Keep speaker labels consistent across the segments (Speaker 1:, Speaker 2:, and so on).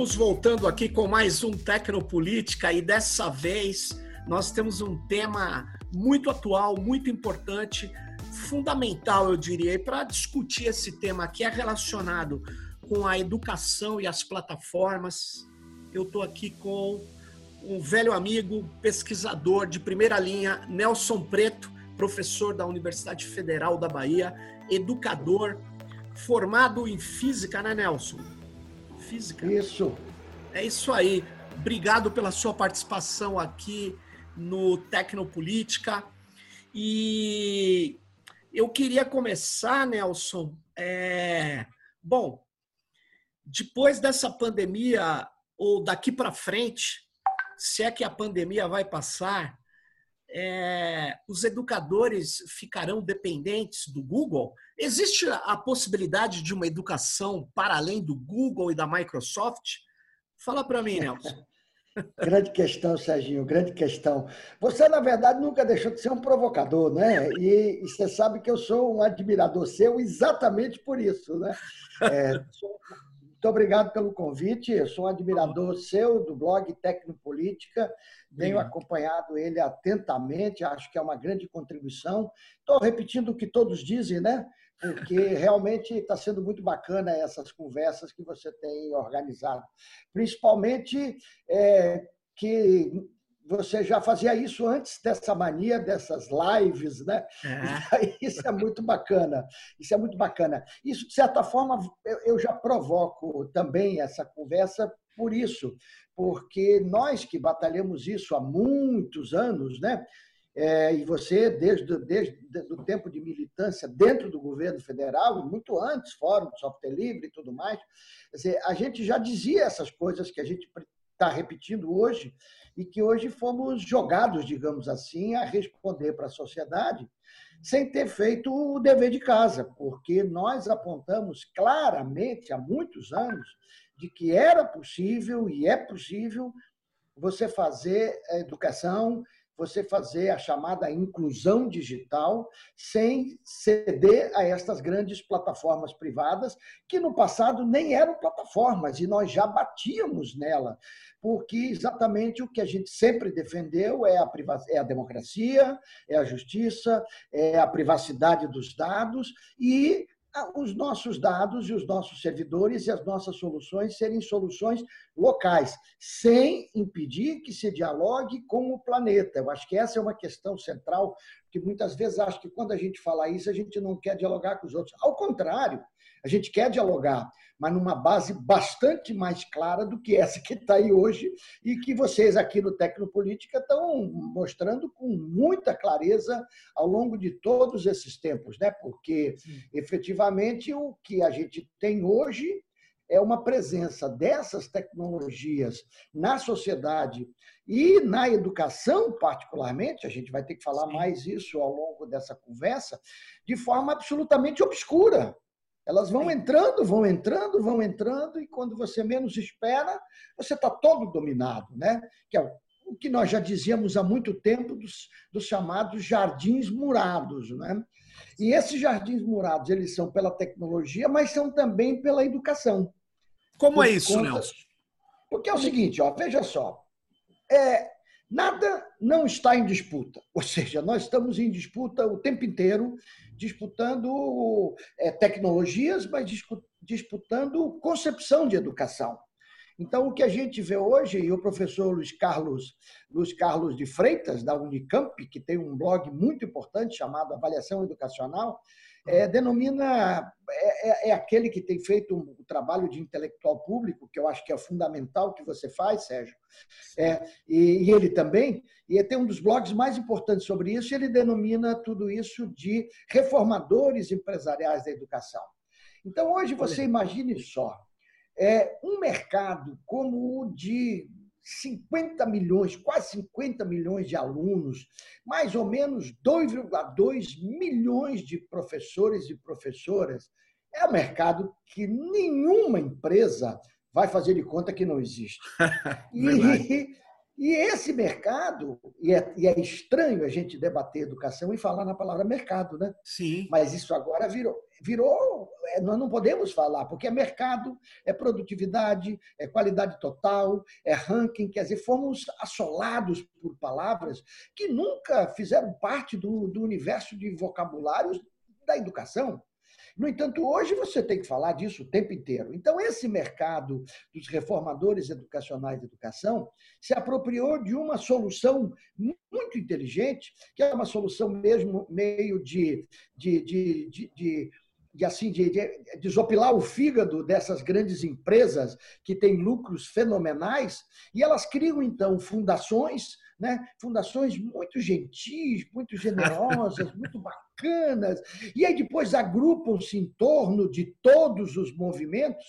Speaker 1: Estamos voltando aqui com mais um Tecnopolítica e dessa vez nós temos um tema muito atual, muito importante, fundamental, eu diria, para discutir esse tema que é relacionado com a educação e as plataformas. Eu estou aqui com um velho amigo, pesquisador de primeira linha, Nelson Preto, professor da Universidade Federal da Bahia, educador, formado em física, né, Nelson?
Speaker 2: Física. Isso.
Speaker 1: É isso aí. Obrigado pela sua participação aqui no Tecnopolítica. E eu queria começar, Nelson. É... Bom, depois dessa pandemia, ou daqui para frente, se é que a pandemia vai passar, é, os educadores ficarão dependentes do Google? Existe a possibilidade de uma educação para além do Google e da Microsoft? Fala para mim, Nelson.
Speaker 2: grande questão, Serginho, grande questão. Você, na verdade, nunca deixou de ser um provocador, né? E, e você sabe que eu sou um admirador seu exatamente por isso, né? É, sou muito obrigado pelo convite. Eu sou um admirador seu do blog Tecnopolítica. Tenho acompanhado ele atentamente, acho que é uma grande contribuição. Estou repetindo o que todos dizem, né? Porque realmente está sendo muito bacana essas conversas que você tem organizado. Principalmente é, que você já fazia isso antes dessa mania dessas lives, né? É. Isso é muito bacana. Isso é muito bacana. Isso, de certa forma, eu já provoco também essa conversa por isso, porque nós que batalhamos isso há muitos anos, né? É, e você, desde, desde o tempo de militância dentro do governo federal, e muito antes, Fórum de Software Livre e tudo mais, dizer, a gente já dizia essas coisas que a gente está repetindo hoje, e que hoje fomos jogados, digamos assim, a responder para a sociedade sem ter feito o dever de casa, porque nós apontamos claramente há muitos anos de que era possível e é possível você fazer educação, você fazer a chamada inclusão digital sem ceder a estas grandes plataformas privadas, que no passado nem eram plataformas e nós já batíamos nela porque exatamente o que a gente sempre defendeu é a, é a democracia, é a justiça, é a privacidade dos dados e os nossos dados e os nossos servidores e as nossas soluções serem soluções locais, sem impedir que se dialogue com o planeta. Eu acho que essa é uma questão central, que muitas vezes acho que quando a gente fala isso, a gente não quer dialogar com os outros. Ao contrário, a gente quer dialogar, mas numa base bastante mais clara do que essa que está aí hoje e que vocês aqui no Tecnopolítica estão mostrando com muita clareza ao longo de todos esses tempos, né? Porque efetivamente o que a gente tem hoje é uma presença dessas tecnologias na sociedade e na educação, particularmente, a gente vai ter que falar Sim. mais isso ao longo dessa conversa, de forma absolutamente obscura. Elas vão entrando, vão entrando, vão entrando, e quando você menos espera, você está todo dominado, né? Que é o que nós já dizíamos há muito tempo dos, dos chamados jardins murados, né? E esses jardins murados, eles são pela tecnologia, mas são também pela educação.
Speaker 1: Como é isso, conta... Nelson?
Speaker 2: Porque é o seguinte, ó, veja só. É, nada não está em disputa. Ou seja, nós estamos em disputa o tempo inteiro disputando é, tecnologias, mas disputando concepção de educação. Então, o que a gente vê hoje, e o professor Luiz Carlos, Luiz Carlos de Freitas, da Unicamp, que tem um blog muito importante chamado Avaliação Educacional, é, denomina, é, é, é, aquele que tem feito um, um, trabalho de intelectual público, que eu acho que é fundamental que você faz, Sérgio, é, e, e, ele também, e tem um dos blogs mais importantes sobre isso, ele denomina tudo isso de reformadores empresariais da educação. Então, hoje, você imagine só, é, um mercado como o de 50 milhões, quase 50 milhões de alunos, mais ou menos 2,2 milhões de professores e professoras. É um mercado que nenhuma empresa vai fazer de conta que não existe. e, E esse mercado, e é, e é, estranho a gente debater educação e falar na palavra mercado, né?
Speaker 1: Sim.
Speaker 2: Mas isso agora virou, virou, é, nós não podemos falar, porque é mercado, é produtividade, é qualidade total, é ranking, quer dizer, fomos assolados por palavras que nunca fizeram parte do, do universo de vocabulários da educação. No entanto, hoje você tem que falar disso o tempo inteiro. Então, esse mercado dos reformadores educacionais de educação se apropriou de uma solução muito inteligente, que é uma solução mesmo meio de, de, de, de, de assim, de, de desopilar o fígado dessas grandes empresas que têm lucros fenomenais, e elas criam, então, fundações, né? fundações muito gentis, muito generosas, muito bacanas, e aí depois agrupam-se em torno de todos os movimentos,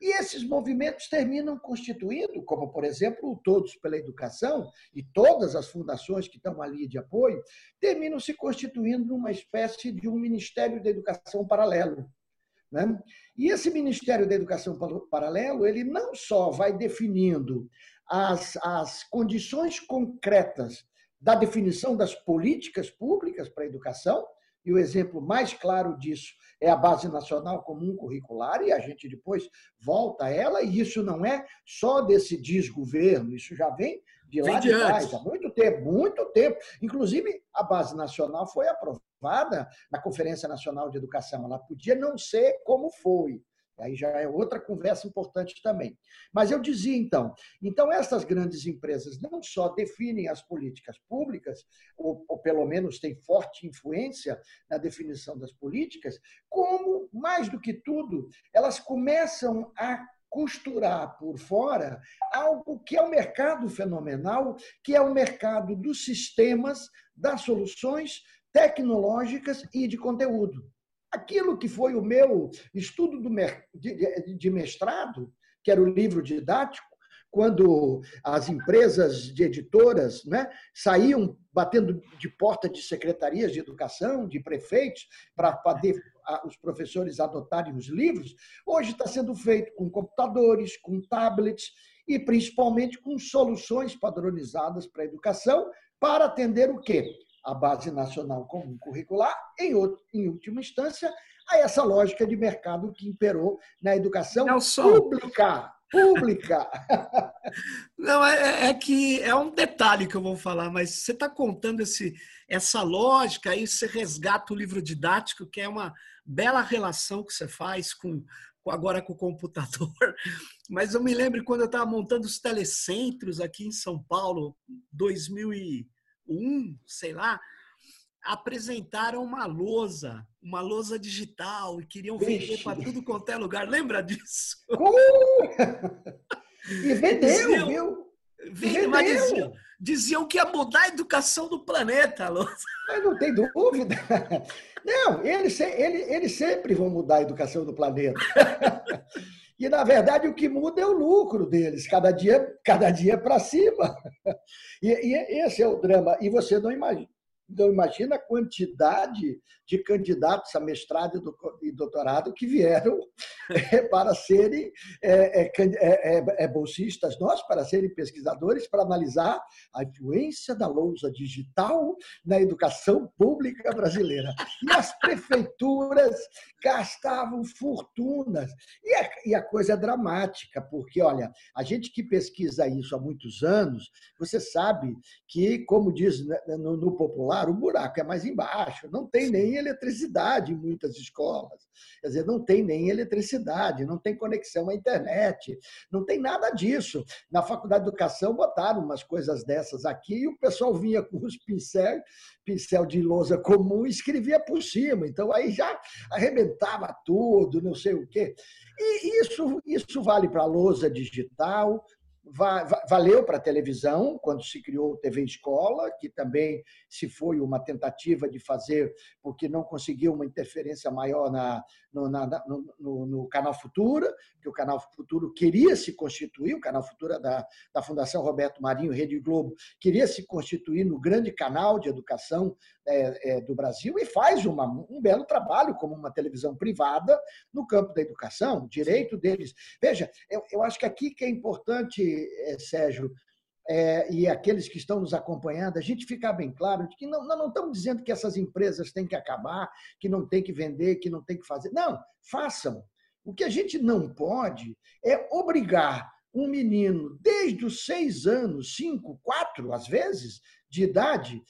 Speaker 2: e esses movimentos terminam constituindo, como, por exemplo, o Todos pela Educação, e todas as fundações que estão ali de apoio, terminam se constituindo numa espécie de um Ministério da Educação paralelo. Né? E esse Ministério da Educação Paralelo, ele não só vai definindo as, as condições concretas da definição das políticas públicas para a educação, e o exemplo mais claro disso é a Base Nacional Comum Curricular, e a gente depois volta a ela, e isso não é só desse desgoverno, isso já vem de lá de trás, há muito tempo, muito tempo. Inclusive, a Base Nacional foi aprovada na Conferência Nacional de Educação, ela podia não ser como foi, Aí já é outra conversa importante também. Mas eu dizia então, então essas grandes empresas não só definem as políticas públicas, ou, ou pelo menos têm forte influência na definição das políticas, como mais do que tudo, elas começam a costurar por fora algo que é o mercado fenomenal, que é o mercado dos sistemas, das soluções tecnológicas e de conteúdo. Aquilo que foi o meu estudo de mestrado, que era o livro didático, quando as empresas de editoras né, saíam batendo de porta de secretarias de educação, de prefeitos, para poder os professores adotarem os livros, hoje está sendo feito com computadores, com tablets e principalmente com soluções padronizadas para a educação, para atender o quê? A Base Nacional Comum Curricular, em, outro, em última instância, a essa lógica de mercado que imperou na educação Nelson. pública. Pública.
Speaker 1: Não, é, é, que é um detalhe que eu vou falar, mas você está contando esse, essa lógica, aí você resgata o livro didático, que é uma bela relação que você faz com, agora com o computador. Mas eu me lembro quando eu estava montando os telecentros aqui em São Paulo, 2000 e um, sei lá, apresentaram uma lousa, uma lousa digital e queriam vender para tudo quanto é lugar. Lembra disso?
Speaker 2: Uh! E vendeu, diziam, viu?
Speaker 1: Vendeu. Mas diziam, diziam, que ia mudar a educação do planeta, a lousa.
Speaker 2: Mas não tem dúvida. Não, eles, eles, eles sempre vão mudar a educação do planeta. E, na verdade, o que muda é o lucro deles, cada dia, cada dia para cima. E, e, esse é o drama. E você não imagina. Então, imagina a quantidade de candidatos a mestrado e doutorado que vieram para serem é, é, é, é, bolsistas, nós, para serem pesquisadores, para analisar a influência da lousa digital na educação pública brasileira. E as prefeituras gastavam fortunas. E a, coisa é dramática, porque, olha, a gente que pesquisa isso há muitos anos, você sabe que, como diz né, no, no popular, o buraco é mais embaixo, não tem nem eletricidade em muitas escolas. Quer dizer, não tem nem eletricidade, não tem conexão à internet, não tem nada disso. Na Faculdade de Educação botaram umas coisas dessas aqui e o pessoal vinha com os pincéis, pincel de lousa comum e escrevia por cima. Então aí já arrebentava tudo, não sei o quê. E isso, isso vale para a lousa digital, valeu para a televisão, quando se criou o TV Escola, que também se foi uma tentativa de fazer, porque não conseguiu uma interferência maior na, no, na, no, no, Canal Futura, que o Canal Futuro queria se constituir, o Canal Futura da, da Fundação Roberto Marinho, Rede Globo, queria se constituir no grande canal de educação é, é, do Brasil e faz uma, um belo trabalho como uma televisão privada no campo da educação, direito deles. Veja, eu, eu acho que aqui que é importante, é, Sérgio, é, e aqueles que estão nos acompanhando, a gente ficar bem claro de que não, nós não estamos dizendo que essas empresas têm que acabar, que não tem que vender, que não tem que fazer. Não, façam. O que a gente não pode é obrigar um menino desde os seis anos, cinco, quatro, às vezes, de idade,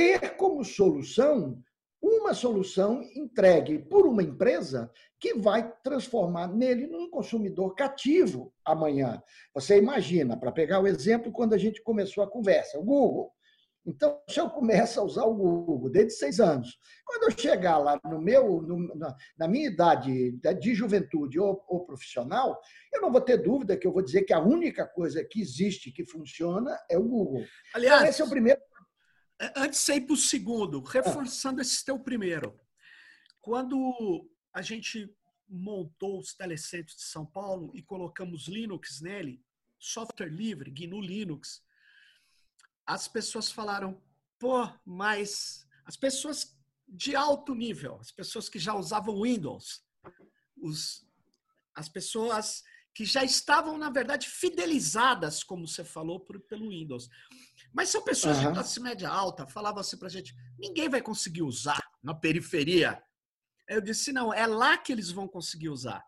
Speaker 2: ter como solução uma solução entregue por uma empresa que vai transformar nele num consumidor cativo amanhã. Você imagina, para pegar o exemplo, quando a gente começou a conversa, o Google. Então, se eu começo a usar o Google desde seis anos, quando eu chegar lá no meu, no, na, na, minha idade de juventude ou, ou, profissional, eu não vou ter dúvida que eu vou dizer que a única coisa que existe que funciona é o Google.
Speaker 1: Aliás, então, esse é o primeiro antes de ir para o segundo, reforçando esse teu primeiro. Quando a gente montou os telecentros de São Paulo e colocamos Linux nele, software livre, GNU Linux, as pessoas falaram, pô, mas as pessoas de alto nível, as pessoas que já usavam Windows, os, as pessoas que já estavam, na verdade, fidelizadas, como você falou, por, pelo Windows. Mas são pessoas uhum. de classe média alta, falavam assim pra gente, ninguém vai conseguir usar na periferia. Eu disse, não, é lá que eles vão conseguir usar.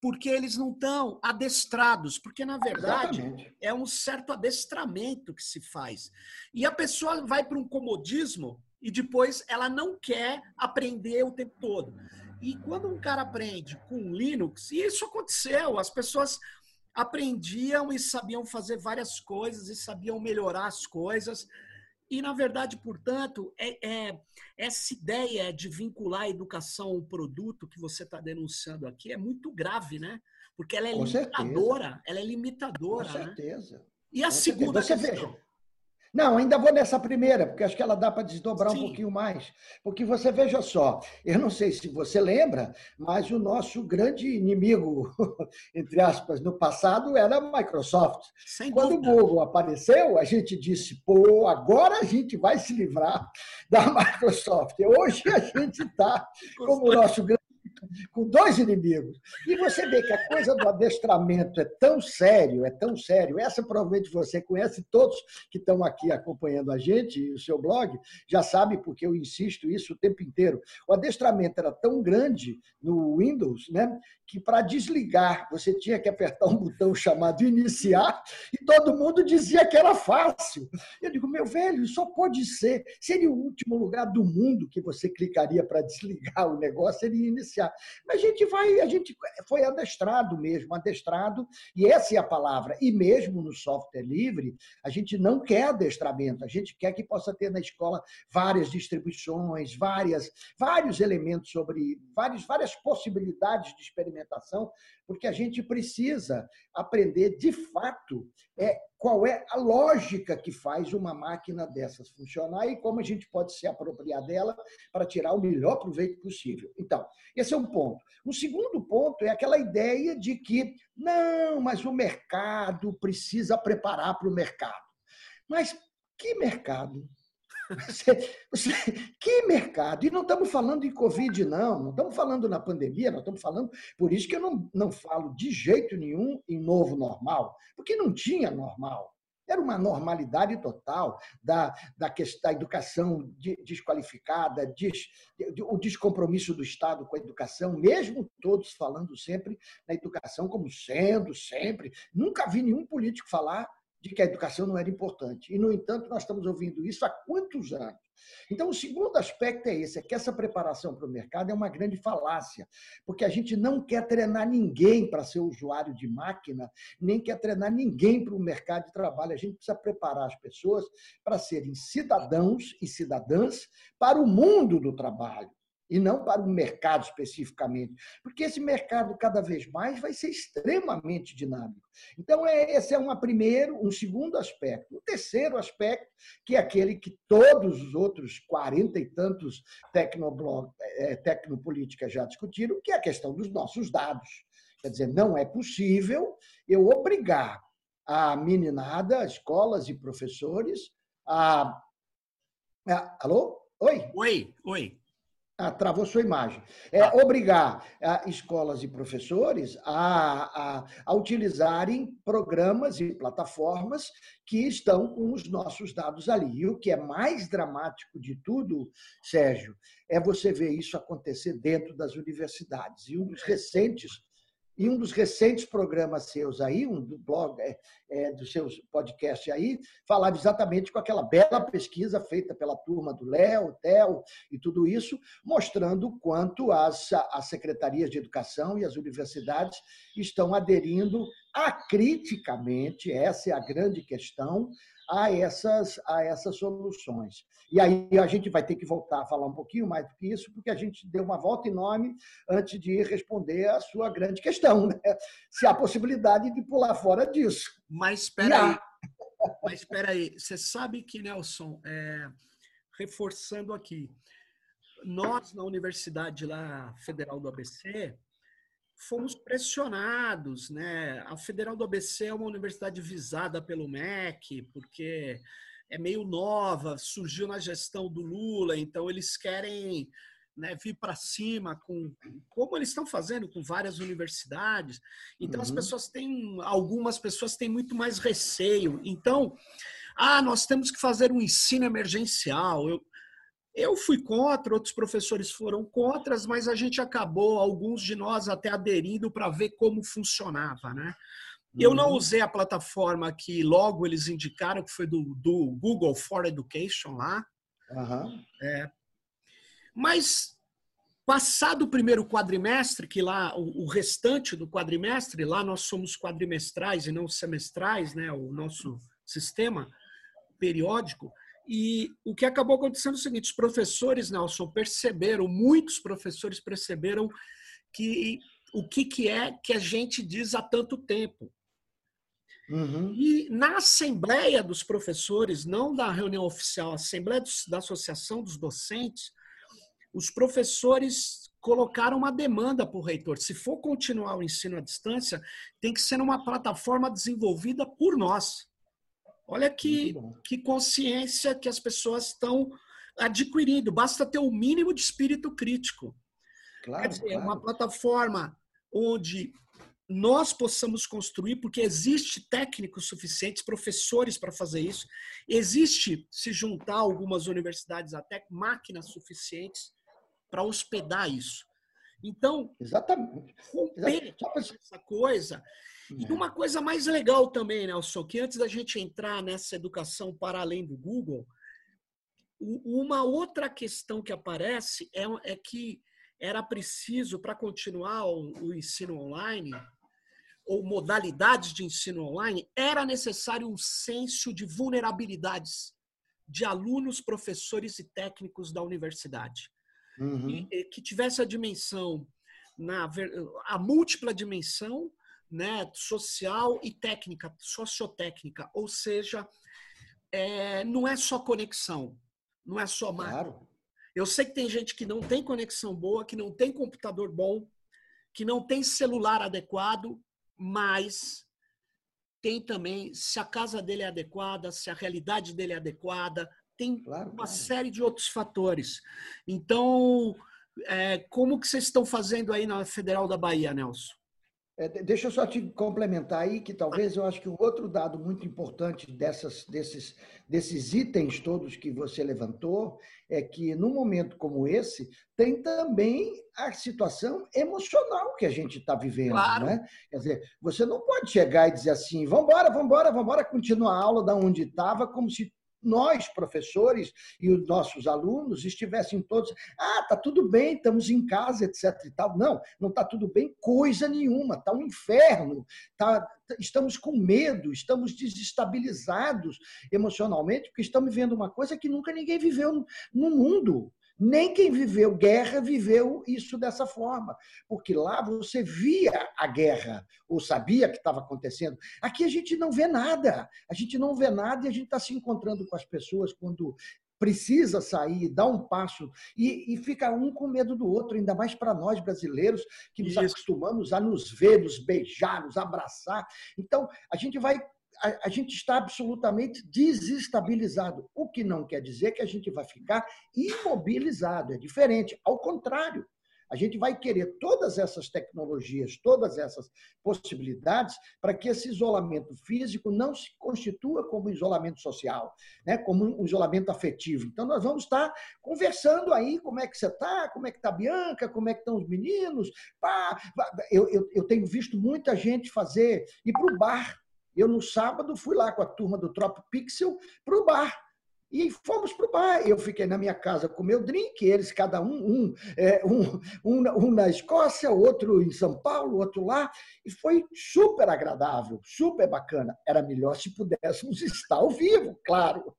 Speaker 1: Porque eles não estão adestrados, porque na verdade Exatamente. é um certo adestramento que se faz. E a pessoa vai para um comodismo e depois ela não quer aprender o tempo todo. E quando um cara aprende com Linux, e isso aconteceu, as pessoas aprendiam e sabiam fazer várias coisas e sabiam melhorar as coisas. E, na verdade, portanto, é, é, essa ideia de vincular a educação ao produto que você está denunciando aqui é muito grave, né? Porque ela é Com limitadora. Certeza. Ela é limitadora. Com
Speaker 2: né? certeza. Né?
Speaker 1: E a Com segunda
Speaker 2: certeza. Você questão? Não, ainda vou nessa primeira, porque acho que ela dá para desdobrar Sim. um pouquinho mais. Porque você veja só, eu não sei se você lembra, mas o nosso grande inimigo, entre aspas, no passado era a Microsoft. Sem Quando dúvida. o Google apareceu, a gente disse, pô, agora a gente vai se livrar da Microsoft. Hoje a gente está como o nosso grande com dois inimigos. E você vê que a coisa do adestramento é tão sério, é tão sério. Essa provavelmente você conhece, todos que estão aqui acompanhando a gente e o seu blog já sabe porque eu insisto isso o tempo inteiro. O adestramento era tão grande no Windows, né, que para desligar você tinha que apertar um botão chamado iniciar e todo mundo dizia que era fácil. Eu digo, meu velho, só pode ser. Seria o último lugar do mundo que você clicaria para desligar o negócio, seria iniciar. A gente vai, a gente foi adestrado mesmo, adestrado, e essa é a palavra. E mesmo no software livre, a gente não quer adestramento, a gente quer que possa ter na escola várias distribuições, várias, vários elementos sobre várias, várias possibilidades de experimentação porque a gente precisa aprender de fato é, qual é a lógica que faz uma máquina dessas funcionar e como a gente pode se apropriar dela para tirar o melhor proveito possível. Então, esse é um ponto. O segundo ponto é aquela ideia de que, não, mas o mercado precisa preparar para o mercado. Mas que mercado? Você, você, que mercado? E não estamos falando de Covid, não. Não estamos falando na pandemia, nós estamos falando. Por isso que eu não, não falo de jeito nenhum em novo normal, porque não tinha normal. Era uma normalidade total da, da, da educação desqualificada, des, o descompromisso do Estado com a educação, mesmo todos falando sempre na educação como sendo sempre. Nunca vi nenhum político falar de que a educação não era importante. E, no entanto, nós estamos ouvindo isso há quantos anos? Então, o segundo aspecto é esse: é que essa preparação para o mercado é uma grande falácia, porque a gente não quer treinar ninguém para ser usuário de máquina, nem quer treinar ninguém para o mercado de trabalho. A gente precisa preparar as pessoas para serem cidadãos e cidadãs para o mundo do trabalho e não para o mercado especificamente, porque esse mercado cada vez mais vai ser extremamente dinâmico. Então é, esse é um primeiro, um segundo aspecto. O terceiro aspecto, que é aquele que todos os outros quarenta e tantos tecnoblog, é, tecnopolíticas já discutiram, que é a questão dos nossos dados. Quer dizer, não é possível eu obrigar a meninada, escolas e professores a, a alô, oi,
Speaker 1: oi, oi
Speaker 2: Ah, travou sua imagem. É ah. obrigar a, escolas e professores a, a, a, utilizarem programas e plataformas que estão com os nossos dados ali. E o que é mais dramático de tudo, Sérgio, é você ver isso acontecer dentro das universidades. E um dos recentes e um dos recentes programas seus aí, um do blog, é, é, dos seus podcasts aí, falava exatamente com aquela bela pesquisa feita pela turma do Léo, Theo e tudo isso, mostrando quanto as, as secretarias de educação e as universidades estão aderindo acriticamente, essa é a grande questão, a essas, a essas soluções. E aí a gente vai ter que voltar a falar um pouquinho mais do que isso, porque a gente deu uma volta enorme antes de responder a sua grande questão, né? se há possibilidade de pular fora disso.
Speaker 1: Mas espera aí. Mas espera aí, você sabe que, Nelson, é, reforçando aqui, nós na Universidade lá Federal do ABC, fomos pressionados, né? A Federal do ABC é uma universidade visada pelo MEC, porque é meio nova, surgiu na gestão do Lula, então eles querem né, vir para cima com como eles estão fazendo com várias universidades. Então uhum. as pessoas têm algumas pessoas têm muito mais receio. Então, ah, nós temos que fazer um ensino emergencial. Eu, eu fui contra, outros professores foram contra, mas a gente acabou, alguns de nós até aderindo para ver como funcionava, né? Eu não uhum. usei a plataforma que logo eles indicaram, que foi do, do Google for Education lá. Uhum. É. Mas, passado o primeiro quadrimestre, que lá, o, o, restante do quadrimestre, lá nós somos quadrimestrais e não semestrais, né? O nosso sistema periódico. E o que acabou acontecendo é o seguinte: os professores, Nelson, perceberam, muitos professores perceberam que o que, que é que a gente diz há tanto tempo. Uhum. E na Assembleia dos Professores, não da reunião oficial, Assembleia da Associação dos Docentes, os professores colocaram uma demanda para o reitor. Se for continuar o ensino à distância, tem que ser uma plataforma desenvolvida por nós. Olha que, que consciência que as pessoas estão adquirindo. Basta ter o mínimo de espírito crítico. Claro, Quer dizer, claro. uma plataforma onde nós possamos construir, porque existe técnicos suficientes, professores para fazer isso, existe, se juntar algumas universidades até, máquinas suficientes para hospedar isso. Então,
Speaker 2: Exatamente.
Speaker 1: romper Exatamente. essa coisa e é. uma coisa mais legal também, Nelson, que antes da gente entrar nessa educação para além do Google, uma outra questão que aparece é, é que era preciso, para continuar o, o ensino online, ou modalidades de ensino online, era necessário um senso de vulnerabilidades de alunos, professores e técnicos da universidade. Uhum. E, e, que tivesse a dimensão, na, a múltipla dimensão né, social e técnica, sociotécnica, ou seja, é, não é só conexão, não é só máquina. Claro. Eu sei que tem gente que não tem conexão boa, que não tem computador bom, que não tem celular adequado, mas tem também se a casa dele é adequada, se a realidade dele é adequada, tem claro, uma claro. série de outros fatores. Então, é, como que vocês estão fazendo aí na Federal da Bahia, Nelson?
Speaker 2: É, deixa eu só te complementar aí, que talvez eu acho que um outro dado muito importante dessas, desses, desses itens todos que você levantou é que, num momento como esse, tem também a situação emocional que a gente está vivendo. Claro. Né? Quer dizer, você não pode chegar e dizer assim: vamos embora, vamos embora, vamos embora, continuar a aula da onde estava, como se nós, professores, e os nossos alunos estivessem todos, ah, tá tudo bem, estamos em casa, etc. e tal. Não, não está tudo bem coisa nenhuma, está um inferno, tá, estamos com medo, estamos desestabilizados emocionalmente, porque estamos vivendo uma coisa que nunca ninguém viveu no mundo. Nem quem viveu guerra viveu isso dessa forma, porque lá você via a guerra, ou sabia que estava acontecendo. Aqui a gente não vê nada, a gente não vê nada e a gente está se encontrando com as pessoas quando precisa sair, dar um passo, e, e fica um com medo do outro, ainda mais para nós brasileiros, que nos Isso. acostumamos a nos ver, nos beijar, nos abraçar. Então, a gente vai a, a, gente está absolutamente desestabilizado, o que não quer dizer que a gente vai ficar imobilizado, é diferente, ao contrário. A gente vai querer todas essas tecnologias, todas essas possibilidades, para que esse isolamento físico não se constitua como isolamento social, né? como um isolamento afetivo. Então, nós vamos estar conversando aí como é que você está, como é que está a Bianca, como é que estão os meninos. Pá, eu, eu, eu tenho visto muita gente fazer, ir para o bar. Eu, no sábado, fui lá com a turma do Trop Pixel para o bar e fomos para o bar. Eu fiquei na minha casa com meu drink, eles cada um, um, é, um, um, um, na Escócia, outro em São Paulo, outro lá, e foi super agradável, super bacana. Era melhor se pudéssemos estar ao vivo, claro.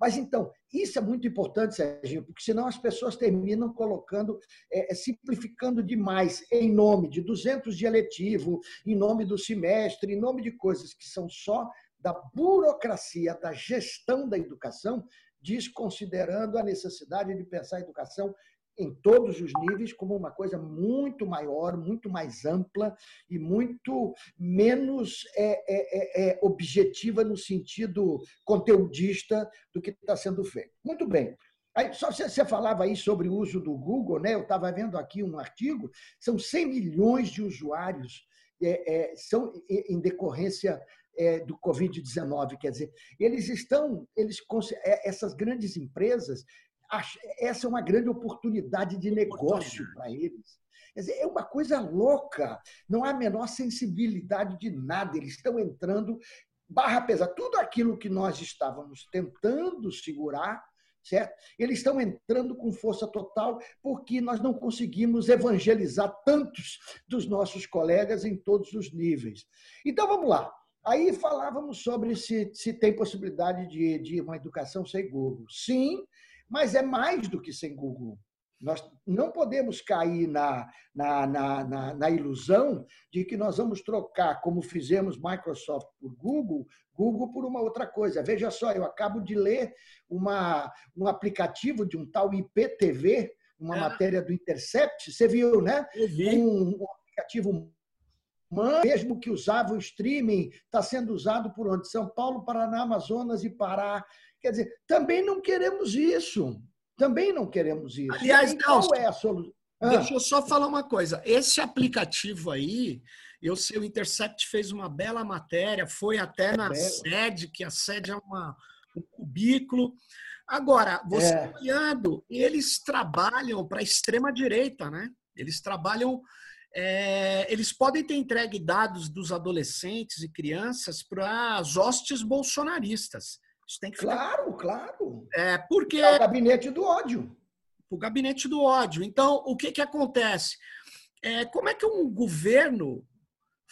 Speaker 2: Mas então, isso é muito importante, Serginho, porque senão as pessoas terminam colocando, é, é simplificando demais em nome de 200 de eletivo, em nome do semestre, em nome de coisas que são só da burocracia da gestão da educação, desconsiderando a necessidade de pensar a educação em todos os níveis como uma coisa muito maior, muito mais ampla e muito menos é, é, é, é objetiva no sentido conteudista do que está sendo feito. Muito bem. Aí, só você falava aí sobre o uso do Google, né? Eu estava vendo aqui um artigo, são 100 milhões de usuários é, é, são em decorrência é, do Covid-19. Quer dizer, eles estão, eles, é, essas grandes empresas, essa é uma grande oportunidade de negócio para eles. Quer dizer, é uma coisa louca, não há a menor sensibilidade de nada, eles estão entrando barra pesada. Tudo aquilo que nós estávamos tentando segurar, certo? Eles estão entrando com força total porque nós não conseguimos evangelizar tantos dos nossos colegas em todos os níveis. Então vamos lá. Aí falávamos sobre se, se tem possibilidade de, de uma educação sem Google. Sim, mas é mais do que sem Google. Nós não podemos cair na, na, na, na, na ilusão de que nós vamos trocar, como fizemos Microsoft por Google, Google por uma outra coisa. Veja só, eu acabo de ler uma, um aplicativo de um tal IPTV, uma é. matéria do Intercept, você viu, né? Um, um aplicativo mesmo que usava o streaming, está sendo usado por onde? São Paulo, Paraná, Amazonas e Pará. Quer dizer, também não queremos isso. Também não queremos isso.
Speaker 1: Aliás, qual é a solução? Ah. Deixa eu só falar uma coisa. Esse aplicativo aí, eu sei, o Intercept fez uma bela matéria, foi até na é sede, que a sede é uma, um cubículo. Agora, você é. olhando, eles trabalham para a extrema-direita, né? Eles trabalham é, eles podem ter entregue dados dos adolescentes e crianças para as hostes bolsonaristas.
Speaker 2: Isso tem que ficar... Claro, claro.
Speaker 1: É, porque...
Speaker 2: É o gabinete do ódio.
Speaker 1: O gabinete do ódio. Então, o que, que acontece? É, como é que um governo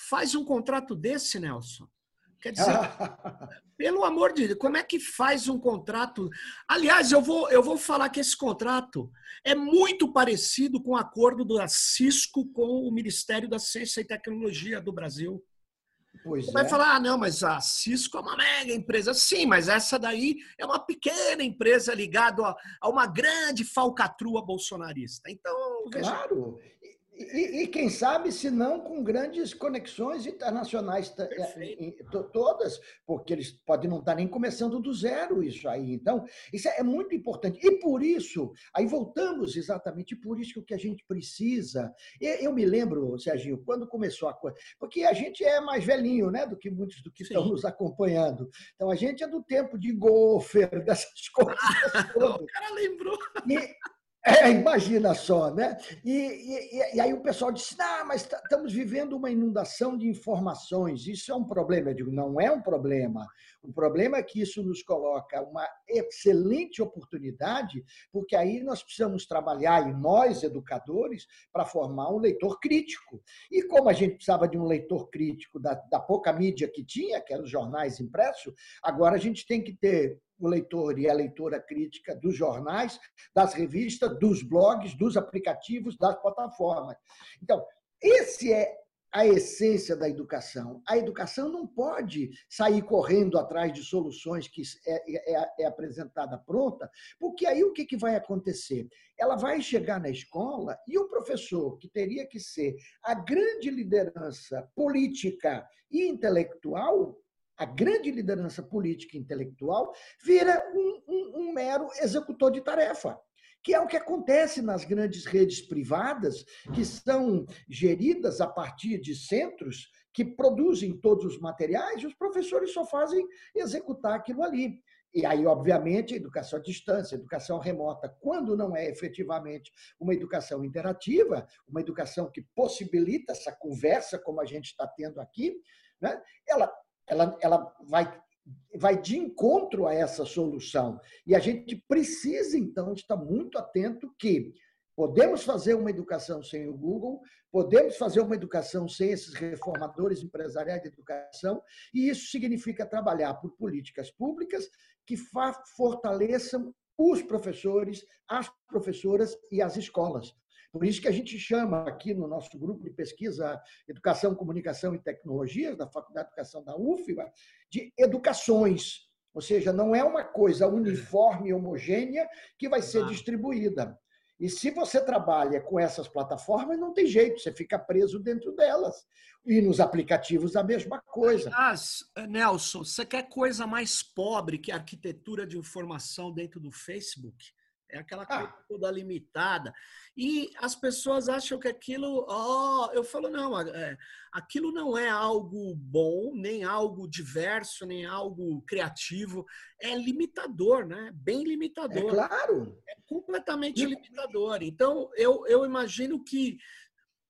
Speaker 1: faz um contrato desse, Nelson? Quer dizer, pelo amor de Deus, como é que faz um contrato? Aliás, eu vou, eu vou falar que esse contrato é muito parecido com o acordo da Cisco com o Ministério da Ciência e Tecnologia do Brasil. Pois Você é. vai falar, ah, não, mas a Cisco é uma mega empresa. Sim, mas essa daí é uma pequena empresa ligada a, a uma grande falcatrua bolsonarista. Então,
Speaker 2: claro. E, e, quem sabe, se não com grandes conexões internacionais é, todas, porque eles podem não estar nem começando do zero isso aí. Então, isso é muito importante. E por isso, aí voltamos exatamente por isso que o que a gente precisa. Eu me lembro, Serginho, quando começou a coisa, porque a gente é mais velhinho, né, do que muitos do que Sim. estão nos acompanhando. Então, a gente é do tempo de golfer, dessas coisas.
Speaker 1: o cara lembrou.
Speaker 2: E, é, imagina só, né? E, e, e, aí o pessoal disse: ah, mas estamos vivendo uma inundação de informações, isso é um problema. Eu digo: não é um problema. O problema é que isso nos coloca uma excelente oportunidade, porque aí nós precisamos trabalhar, e nós, educadores, para formar um leitor crítico. E como a gente precisava de um leitor crítico da, da pouca mídia que tinha, que eram os jornais impressos, agora a gente tem que ter o leitor e a leitora crítica dos jornais, das revistas, dos blogs, dos aplicativos, das plataformas. Então, esse é a essência da educação. A educação não pode sair correndo atrás de soluções que é, é, é apresentada pronta, porque aí o que, que vai acontecer? Ela vai chegar na escola e o professor, que teria que ser a grande liderança política e intelectual, a grande liderança política e intelectual, vira um, um, um mero executor de tarefa que é o que acontece nas grandes redes privadas, que são geridas a partir de centros que produzem todos os materiais e os professores só fazem executar aquilo ali. E aí, obviamente, educação à distância, educação remota, quando não é efetivamente uma educação interativa, uma educação que possibilita essa conversa, como a gente está tendo aqui, né? ela, ela, ela vai vai de encontro a essa solução. E a gente precisa, então, estar muito atento que podemos fazer uma educação sem o Google, podemos fazer uma educação sem esses reformadores empresariais de educação, e isso significa trabalhar por políticas públicas que fortaleçam os professores, as professoras e as escolas. Por isso que a gente chama aqui no nosso grupo de pesquisa Educação, Comunicação e Tecnologias, da Faculdade de Educação da UFBA, de educações. Ou seja, não é uma coisa uniforme, homogênea, que vai ser distribuída. E se você trabalha com essas plataformas, não tem jeito, você fica preso dentro delas. E nos aplicativos a mesma coisa.
Speaker 1: Mas, Nelson, você quer coisa mais pobre que a arquitetura de informação dentro do Facebook? É aquela coisa ah. toda limitada. E as pessoas acham que aquilo. Oh, eu falo, não, é, aquilo não é algo bom, nem algo diverso, nem algo criativo. É limitador, né? Bem limitador.
Speaker 2: É claro.
Speaker 1: É completamente limitador. Então, eu, eu imagino que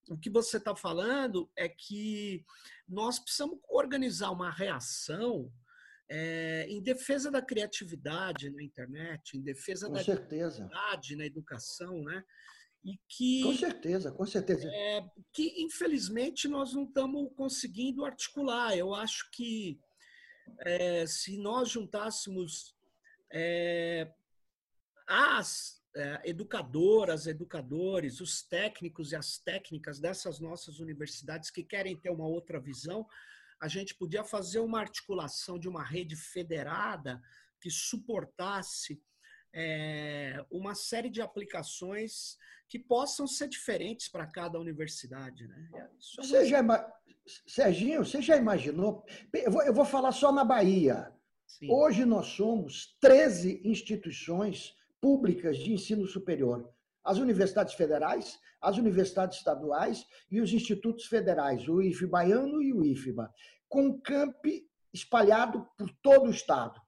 Speaker 1: o que você está falando é que nós precisamos organizar uma reação é, em defesa da criatividade na internet, em defesa
Speaker 2: com
Speaker 1: da criatividade na educação, né? E que,
Speaker 2: com certeza, com certeza.
Speaker 1: É, que, infelizmente, nós não estamos conseguindo articular. Eu acho que é, se nós juntássemos é, as educadoras, educadores, os técnicos e as técnicas dessas nossas universidades que querem ter uma outra visão, a gente podia fazer uma articulação de uma rede federada que suportasse é, uma série de aplicações que possam ser diferentes para cada universidade. Né?
Speaker 2: É você já, Serginho, você já imaginou? Eu vou, eu vou falar só na Bahia. Sim. Hoje nós somos 13 instituições públicas de ensino superior. As universidades federais, as universidades estaduais e os institutos federais, o IFE baiano e o IFBA, com campi espalhado por todo o estado.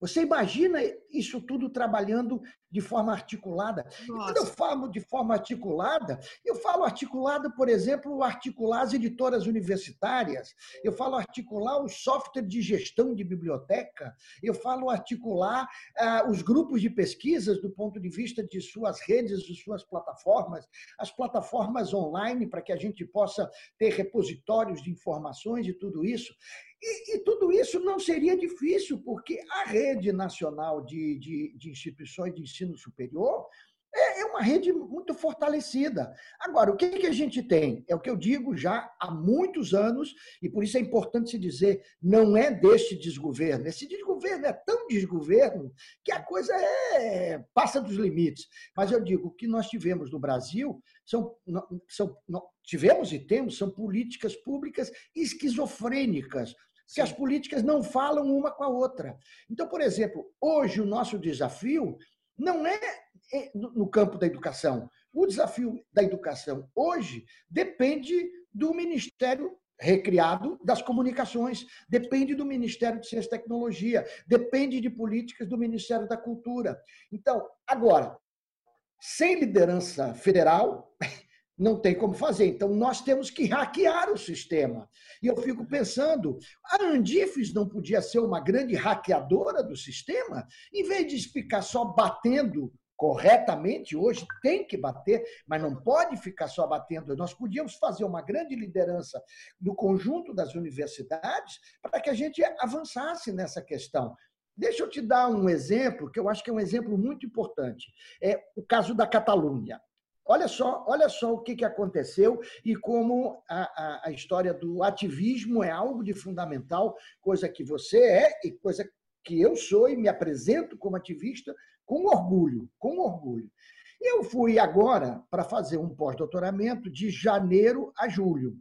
Speaker 2: Você imagina isso tudo trabalhando de forma articulada? Nossa. Quando eu falo de forma articulada, eu falo articulado, por exemplo, articular as editoras universitárias, eu falo articular o software de gestão de biblioteca, eu falo articular ah, os grupos de pesquisas do ponto de vista de suas redes, de suas plataformas, as plataformas online para que a gente possa ter repositórios de informações e tudo isso. E, e, tudo isso não seria difícil, porque a rede nacional de, de, de instituições de ensino superior é, é uma rede muito fortalecida. Agora, o que, que a gente tem? É o que eu digo já há muitos anos, e por isso é importante se dizer: não é deste desgoverno. Esse desgoverno é tão desgoverno que a coisa é, passa dos limites. Mas eu digo: o que nós tivemos no Brasil são, são tivemos e temos são políticas públicas esquizofrênicas que as políticas não falam uma com a outra. Então, por exemplo, hoje o nosso desafio não é no campo da educação. O desafio da educação hoje depende do Ministério recriado das comunicações, depende do Ministério de Ciência e Tecnologia, depende de políticas do Ministério da Cultura. Então, agora, sem liderança federal, não tem como fazer. Então, nós temos que hackear o sistema. E eu fico pensando, a Andifes não podia ser uma grande hackeadora do sistema? Em vez de ficar só batendo corretamente, hoje tem que bater, mas não pode ficar só batendo. Nós podíamos fazer uma grande liderança do conjunto das universidades para que a gente avançasse nessa questão. Deixa eu te dar um exemplo, que eu acho que é um exemplo muito importante. É o caso da Catalunha. Olha só, olha só o que, que aconteceu e como a, a, a história do ativismo é algo de fundamental, coisa que você é e coisa que eu sou e me apresento como ativista com orgulho, com orgulho. Eu fui agora para fazer um pós-doutoramento de janeiro a julho.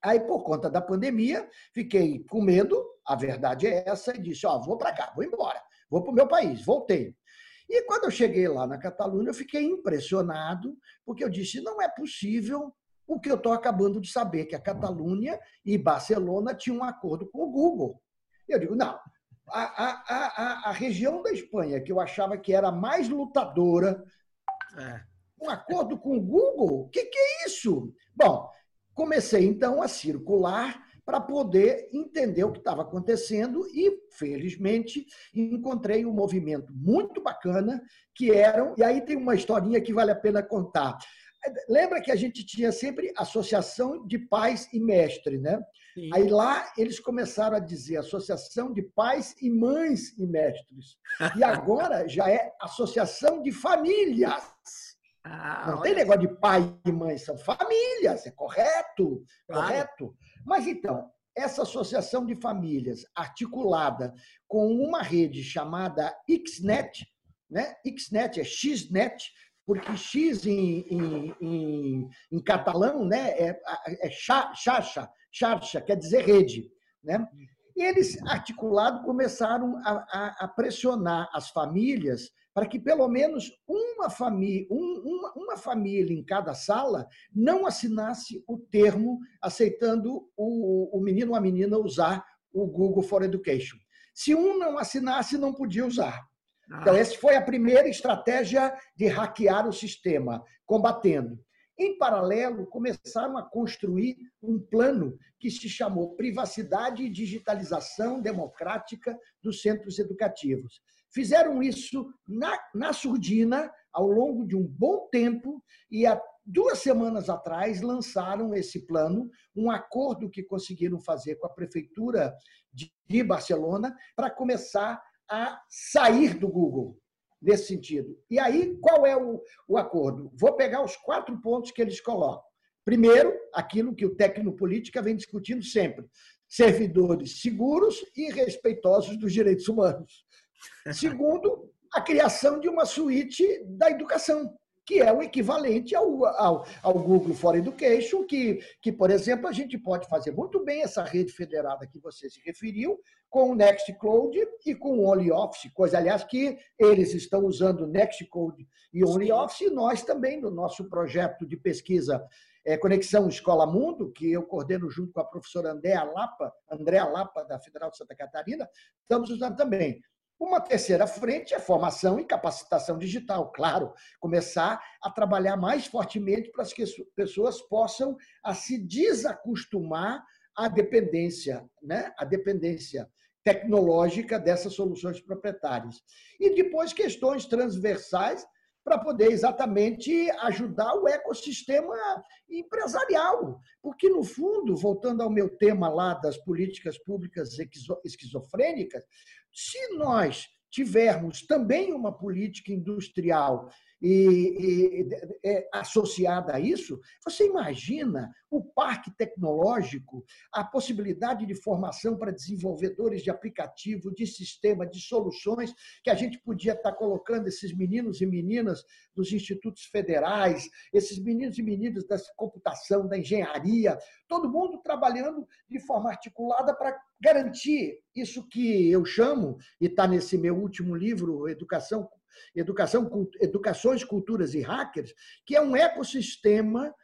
Speaker 2: Aí, por conta da pandemia, fiquei com medo, a verdade é essa, e disse: Ó, vou para cá, vou embora, vou para o meu país. Voltei. E quando eu cheguei lá na Catalunha, eu fiquei impressionado, porque eu disse: não é possível o que eu estou acabando de saber, que a Catalunha e Barcelona tinham um acordo com o Google. Eu digo: não, a, a, a, a região da Espanha, que eu achava que era mais lutadora, é. um acordo com o Google? O que, que é isso? Bom, comecei então a circular para poder entender o que estava acontecendo e, felizmente, encontrei um movimento muito bacana que eram. E aí tem uma historinha que vale a pena contar. Lembra que a gente tinha sempre associação de pais e mestre, né? Sim. Aí lá eles começaram a dizer associação de pais e mães e mestres. E agora já é associação de famílias. Ah, não tem negócio de pai e mãe, são famílias, é correto, claro. correto. Mas então, essa associação de famílias articulada com uma rede chamada XNet, né? XNet é XNet, porque X em, em, em, em catalão né? é, é chacha, charcha, quer dizer rede. Né? E eles, articulados, começaram a, a, a pressionar as famílias para que pelo menos uma família, um, uma, uma, família em cada sala não assinasse o termo aceitando o, o menino ou a menina usar o Google for Education. Se um não assinasse, não podia usar. Então, ah. essa foi a primeira estratégia de hackear o sistema, combatendo. Em paralelo, começaram a construir um plano que se chamou Privacidade e Digitalização Democrática dos Centros Educativos. Fizeram isso na, na surdina ao longo de um bom tempo e há duas semanas atrás lançaram esse plano, um acordo que conseguiram fazer com a prefeitura de Barcelona para começar a sair do Google nesse sentido. E aí, qual é o, o acordo? Vou pegar os quatro pontos que eles colocam. Primeiro, aquilo que o Tecnopolítica vem discutindo sempre: servidores seguros e respeitosos dos direitos humanos. Segundo, a criação de uma suíte da educação, que é o equivalente ao, ao, ao, Google for Education, que, que, por exemplo, a gente pode fazer muito bem essa rede federada que você se referiu, com o Nextcloud e com o OnlyOffice, coisa, aliás, que eles estão usando Nextcloud e OnlyOffice, e nós também, no nosso projeto de pesquisa é, Conexão Escola Mundo, que eu coordeno junto com a professora Andréa Lapa, Andréa Lapa, da Federal de Santa Catarina, estamos usando também. Uma terceira frente é formação e capacitação digital, claro, começar a trabalhar mais fortemente para que as pessoas possam a se desacostumar à dependência, né? à dependência tecnológica dessas soluções proprietárias. E depois questões transversais para poder exatamente ajudar o ecossistema empresarial. Porque, no fundo, voltando ao meu tema lá das políticas públicas esquizofrênicas, se nós tivermos também uma política industrial e, e é, associada a isso, você imagina o parque tecnológico, a possibilidade de formação para desenvolvedores de aplicativo, de sistema, de soluções que a gente podia estar colocando esses meninos e meninas dos institutos federais, esses meninos e meninas da computação, da engenharia, todo mundo trabalhando de forma articulada para garantir isso que eu chamo, e está nesse meu último livro, Educação Educação, Educações, Culturas e Hackers, que é um ecossistema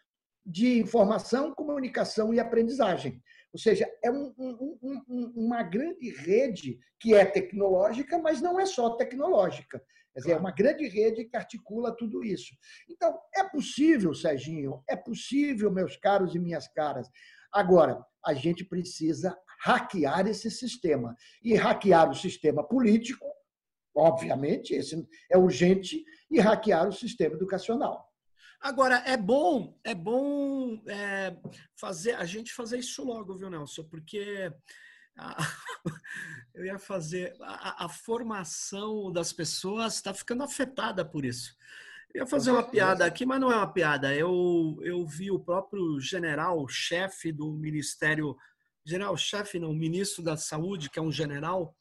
Speaker 2: de informação, comunicação e aprendizagem. Ou seja, é um, um, um, uma grande rede que é tecnológica, mas não é só tecnológica. Quer dizer, é uma grande rede que articula tudo isso. Então, é possível, Serginho, é possível, meus caros e minhas caras. Agora, a gente precisa hackear esse sistema. E hackear o sistema político Obviamente, esse é urgente e hackear o sistema educacional.
Speaker 1: Agora, é bom, é bom é, fazer a gente fazer isso logo, viu, Nelson? Porque a, eu ia fazer a, a formação das pessoas está ficando afetada por isso. Eu ia fazer uma piada aqui, mas não é uma piada. Eu, eu vi o próprio general-chefe do Ministério. General-chefe, não, ministro da Saúde, que é um general,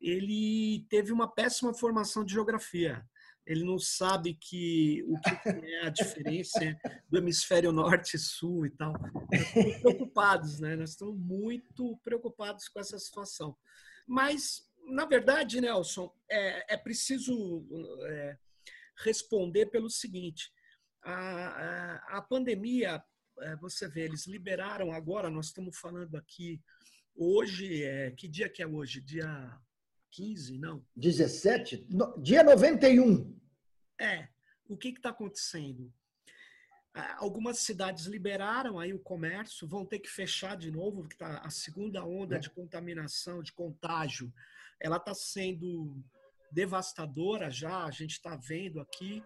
Speaker 1: ele teve uma péssima formação de geografia. Ele não sabe que o que é a diferença do hemisfério norte e sul e tal. Nós estamos preocupados, né? Nós estamos muito preocupados com essa situação. Mas, na verdade, Nelson, é, é preciso é, responder pelo seguinte: a, a, a pandemia, é, você vê, eles liberaram agora, nós estamos falando aqui, hoje, é, que dia que é hoje? Dia 15, não?
Speaker 2: 17? No, dia 91.
Speaker 1: É. O que está acontecendo? Algumas cidades liberaram aí o comércio, vão ter que fechar de novo, porque tá, a segunda onda é. de contaminação, de contágio, ela está sendo devastadora já, a gente está vendo aqui.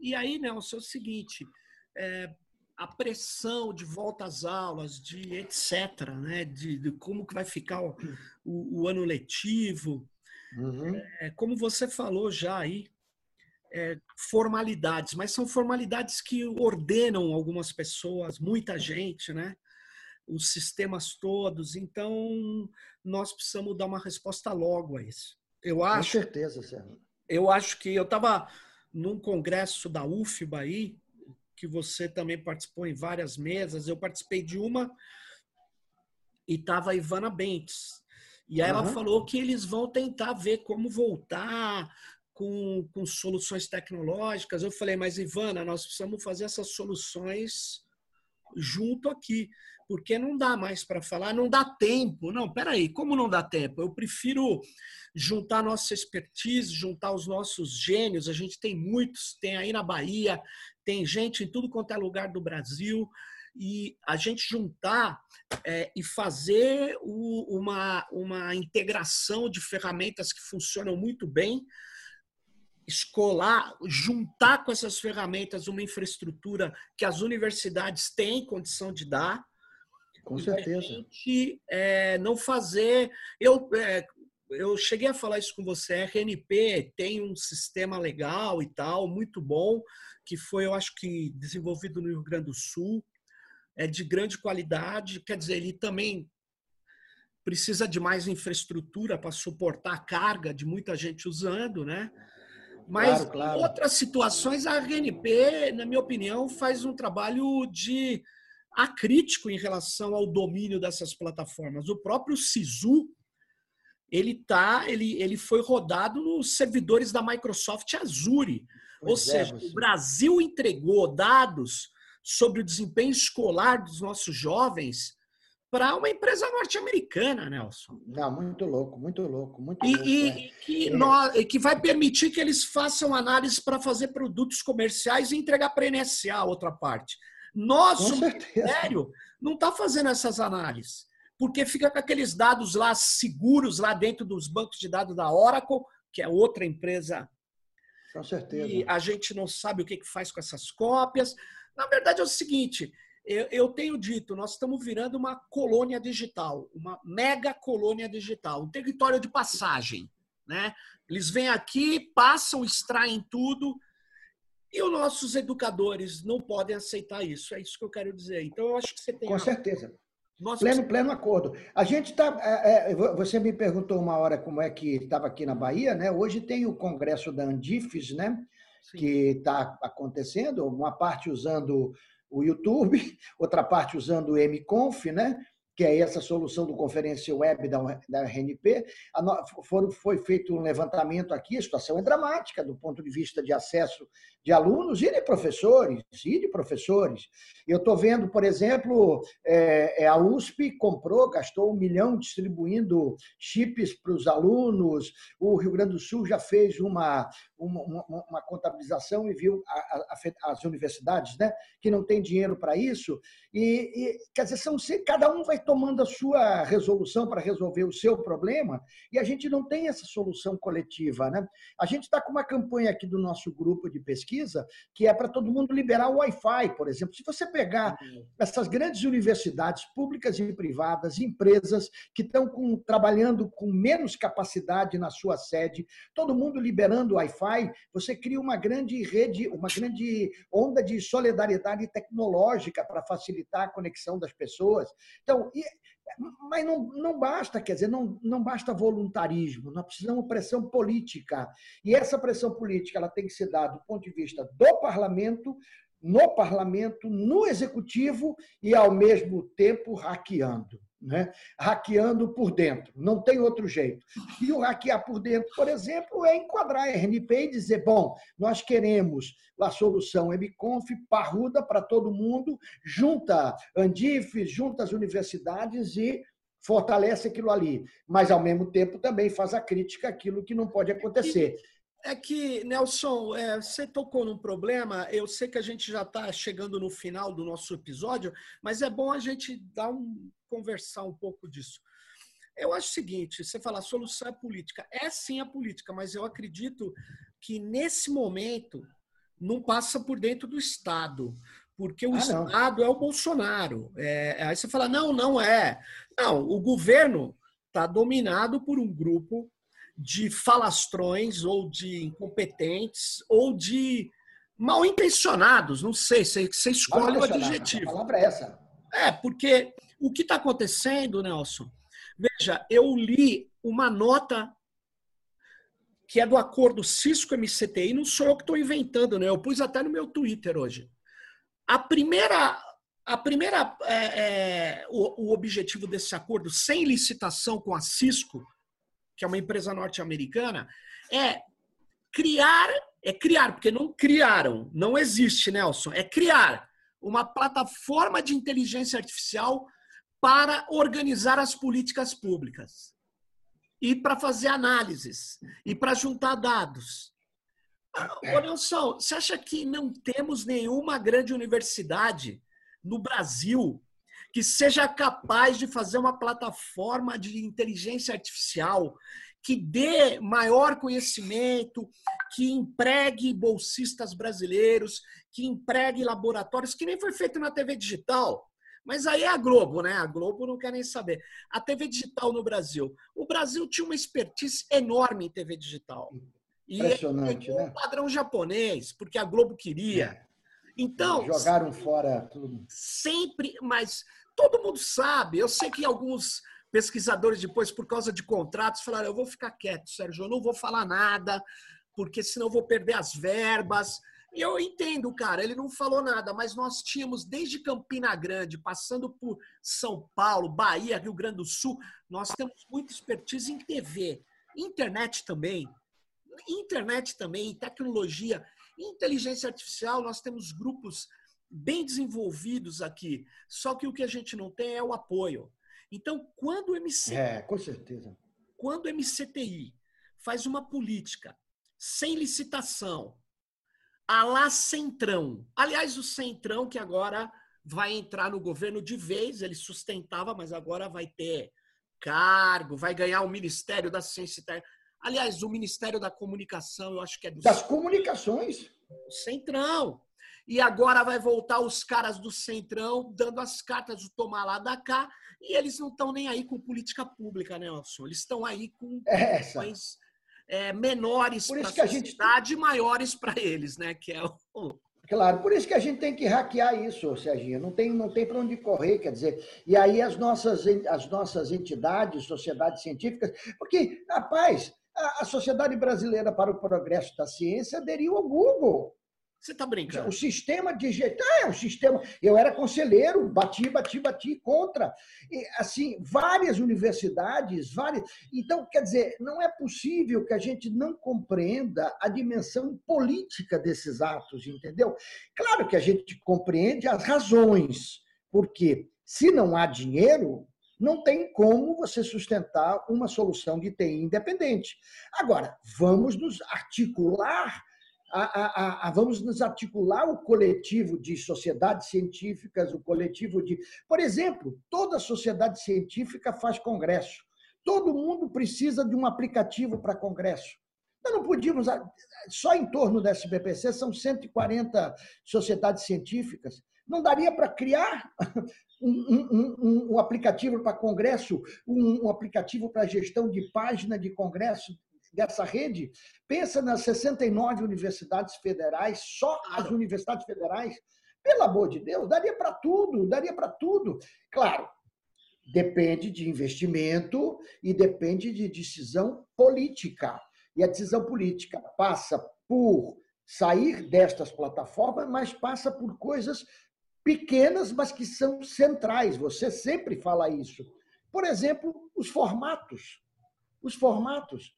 Speaker 1: E aí, Nelson, é o seguinte, é, a pressão de volta às aulas, de etc., né, de, de como que vai ficar o, o, o ano letivo, uhum. é, como você falou já aí, é, formalidades, mas são formalidades que ordenam algumas pessoas, muita gente, né? Os sistemas todos. Então, nós precisamos dar uma resposta logo a isso. Eu acho.
Speaker 2: Com certeza, Sérgio.
Speaker 1: Eu acho que eu estava num congresso da UFBA aí, que você também participou em várias mesas. Eu participei de uma e estava a Ivana Bentes. E aí uhum. ela falou que eles vão tentar ver como voltar com, com soluções tecnológicas. Eu falei, mas Ivana, nós precisamos fazer essas soluções junto aqui, porque não dá mais para falar, não dá tempo. Não, peraí, como não dá tempo? Eu prefiro juntar nossa expertise, juntar os nossos gênios. A gente tem muitos, tem aí na Bahia, tem gente em tudo quanto é lugar do Brasil. E a gente juntar é, e fazer o, uma, uma integração de ferramentas que funcionam muito bem, escolar, juntar com essas ferramentas uma infraestrutura que as universidades têm condição de dar.
Speaker 2: Com certeza.
Speaker 1: Gente, é, não fazer. Eu, é, eu cheguei a falar isso com você. A RNP tem um sistema legal e tal, muito bom, que foi, eu acho que, desenvolvido no Rio Grande do Sul. É de grande qualidade. Quer dizer, ele também precisa de mais infraestrutura para suportar a carga de muita gente usando, né? Mas claro, claro. em outras situações, a RNP, na minha opinião, faz um trabalho de acrítico em relação ao domínio dessas plataformas. O próprio Sisu, ele tá, ele, ele foi rodado nos servidores da Microsoft Azure. Pois Ou é, seja, o Brasil entregou dados sobre o desempenho escolar dos nossos jovens para uma empresa norte-americana, Nelson.
Speaker 2: Não, muito louco, muito louco, muito
Speaker 1: e,
Speaker 2: louco.
Speaker 1: E, é. que, é. nós, que vai permitir que eles façam análise para fazer produtos comerciais e entregar para a NSA, a outra parte. Nós, o Ministério, não está fazendo essas análises, porque fica com aqueles dados lá seguros lá dentro dos bancos de dados da Oracle, que é outra empresa.
Speaker 2: Com certeza.
Speaker 1: E a gente não sabe o que, que faz com essas cópias. Na verdade, é o seguinte: eu, eu tenho dito, nós estamos virando uma colônia digital, uma mega colônia digital, um território de passagem. Né? Eles vêm aqui, passam, extraem tudo, e os nossos educadores não podem aceitar isso. É isso que eu quero dizer. Então, eu acho que você tem.
Speaker 2: Com certeza. Pleno, pleno acordo. A gente está. É, é, você me perguntou uma hora como é que estava aqui na Bahia, né? Hoje tem o congresso da Andifes, né? Sim. Que está acontecendo, uma parte usando o YouTube, outra parte usando o MConf, né? Que é essa solução do conferência web da, da RNP. foram, foi feito um levantamento aqui, a situação é dramática do ponto de vista de acesso de alunos e de professores, e de professores. Eu estou vendo, por exemplo, é, é, a USP comprou, gastou um milhão distribuindo chips para os alunos, o Rio Grande do Sul já fez uma, uma, uma, contabilização e viu a, a, as universidades né, que não têm dinheiro para isso, e, e, quer dizer, são, cada um vai tomando a sua resolução para resolver o seu problema e a gente não tem essa solução coletiva. Né? A gente está com uma campanha aqui do nosso grupo de pesquisa que é para todo mundo liberar o Wi-Fi, por exemplo. Se você pegar uhum. essas grandes universidades públicas e privadas, empresas que estão com, trabalhando com menos capacidade na sua sede, todo mundo liberando o Wi-Fi, você cria uma grande rede, uma grande onda de solidariedade tecnológica para facilitar a conexão das pessoas. Então, e, mas não, não basta, quer dizer, não, não basta voluntarismo, nós precisamos pressão política. E essa pressão política ela tem que ser dada do ponto de vista do parlamento, no parlamento, no executivo e, ao mesmo tempo, hackeando né? hackeando por dentro. Não tem outro jeito. E o hackear por dentro, por exemplo, é enquadrar a RNP e dizer: bom, nós queremos a solução MConf parruda para todo mundo, junta Andif, junta as universidades e fortalece aquilo ali. Mas, ao mesmo tempo, também faz a crítica àquilo que não pode acontecer.
Speaker 1: É que, Nelson, é, você tocou num problema. Eu sei que a gente já está chegando no final do nosso episódio, mas é bom a gente dar um, conversar um pouco disso. Eu acho o seguinte: você fala, a solução é política. É sim a política, mas eu acredito que nesse momento não passa por dentro do Estado. Porque o ah, Estado é o Bolsonaro. É, aí você fala, não, não é. Não, o governo está dominado por um grupo de falastrões ou de incompetentes ou de mal intencionados, não sei, você, você escolhe o adjetivo.
Speaker 2: A palavra é essa.
Speaker 1: É, porque o que está acontecendo, Nelson? Veja, eu li uma nota que é do acordo Cisco-MCTI, não sou eu que estou inventando, né? Eu pus até no meu Twitter hoje. A primeira, a primeira é, é, o, o objetivo desse acordo, sem licitação com a Cisco, que é uma empresa norte-americana, é criar, é criar, porque não criaram, não existe, Nelson, é criar uma plataforma de inteligência artificial para organizar as políticas públicas e para fazer análises e para juntar dados. Ô, Nelson, você acha que não temos nenhuma grande universidade no Brasil que seja capaz de fazer uma plataforma de inteligência artificial que dê maior conhecimento, que empregue bolsistas brasileiros, que empregue laboratórios, que nem foi feito na TV digital. Mas aí é a Globo, né? A Globo não quer nem saber. A TV digital no Brasil. O Brasil tinha uma expertise enorme em TV digital.
Speaker 2: E Impressionante,
Speaker 1: né? Um padrão japonês, porque a Globo queria. É. Então.
Speaker 2: Jogaram fora tudo.
Speaker 1: Sempre, mas todo mundo sabe. Eu sei que alguns pesquisadores depois, por causa de contratos, falaram: eu vou ficar quieto, Sérgio, eu não vou falar nada, porque senão vou perder as verbas. E eu entendo, cara, ele não falou nada, mas nós tínhamos desde Campina Grande, passando por São Paulo, Bahia, Rio Grande do Sul, nós temos muita expertise em TV, internet também. Internet também, tecnologia, inteligência artificial, nós temos grupos bem desenvolvidos aqui. Só que o que a gente não tem é o apoio. Então, quando o MC,
Speaker 2: é, com certeza.
Speaker 1: Quando o MCTI faz uma política sem licitação, a lá Centrão. Aliás, o Centrão que agora vai entrar no governo de vez, ele sustentava, mas agora vai ter cargo, vai ganhar o Ministério da Ciência e Tecnologia. Aliás, o Ministério da Comunicação, eu acho que é do
Speaker 2: Das comunicações.
Speaker 1: Centrão. E agora vai voltar os caras do Centrão dando as cartas do tomar lá da cá, e eles não estão nem aí com política pública, né, Nelson? Eles estão aí com questões é, menores para a sociedade e maiores para eles, né? Que é o.
Speaker 2: Claro, por isso que a gente tem que hackear isso, Serginho. Não tem, não tem para onde correr, quer dizer. E aí as nossas, as nossas entidades, sociedades científicas, porque, rapaz, a, a Sociedade Brasileira para o Progresso da Ciência aderiu ao Google.
Speaker 1: Você está brincando?
Speaker 2: O sistema digital é um sistema. Eu era conselheiro, bati, bati, bati contra. E, assim, várias universidades, várias. Então, quer dizer, não é possível que a gente não compreenda a dimensão política desses atos, entendeu? Claro que a gente compreende as razões, porque se não há dinheiro, não tem como você sustentar uma solução de TI independente. Agora, vamos nos articular a, a, a, vamos nos articular o coletivo de sociedades científicas, o coletivo de. Por exemplo, toda sociedade científica faz congresso. Todo mundo precisa de um aplicativo para congresso. Nós não podíamos. Só em torno da SBPC são 140 sociedades científicas. Não daria para criar um, um, um, um aplicativo para congresso, um, aplicativo para gestão de página de congresso dessa rede? Pensa nas 69 universidades federais, só as universidades federais. Pelo amor de Deus, daria para tudo, daria para tudo. Claro, depende de investimento e depende de decisão política. E a decisão política passa por sair destas plataformas, mas passa por coisas pequenas, mas que são centrais. Você sempre fala isso. Por exemplo, os formatos. Os formatos.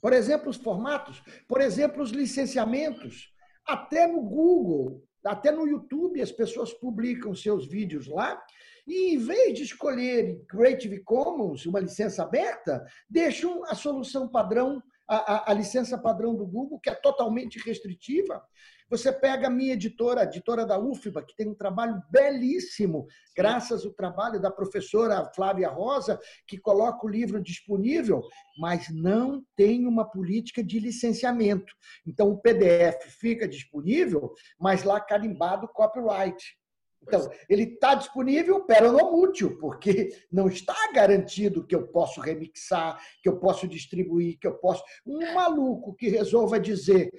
Speaker 2: Por exemplo, os formatos. Por exemplo, os licenciamentos. Até no Google, até no YouTube, as pessoas publicam seus vídeos lá e, em vez de escolherem Creative Commons, uma licença aberta, deixam a solução padrão, a, a, a licença padrão do Google, que é totalmente restritiva. Você pega a minha editora, a editora da UFBA, que tem um trabalho belíssimo, graças ao trabalho da professora Flávia Rosa, que coloca o livro disponível, mas não tem uma política de licenciamento. Então, o PDF fica disponível, mas lá carimbado copyright. Então, ele está disponível peronomútil, porque não está garantido que eu posso remixar, que eu posso distribuir, que eu posso. Um maluco que resolva dizer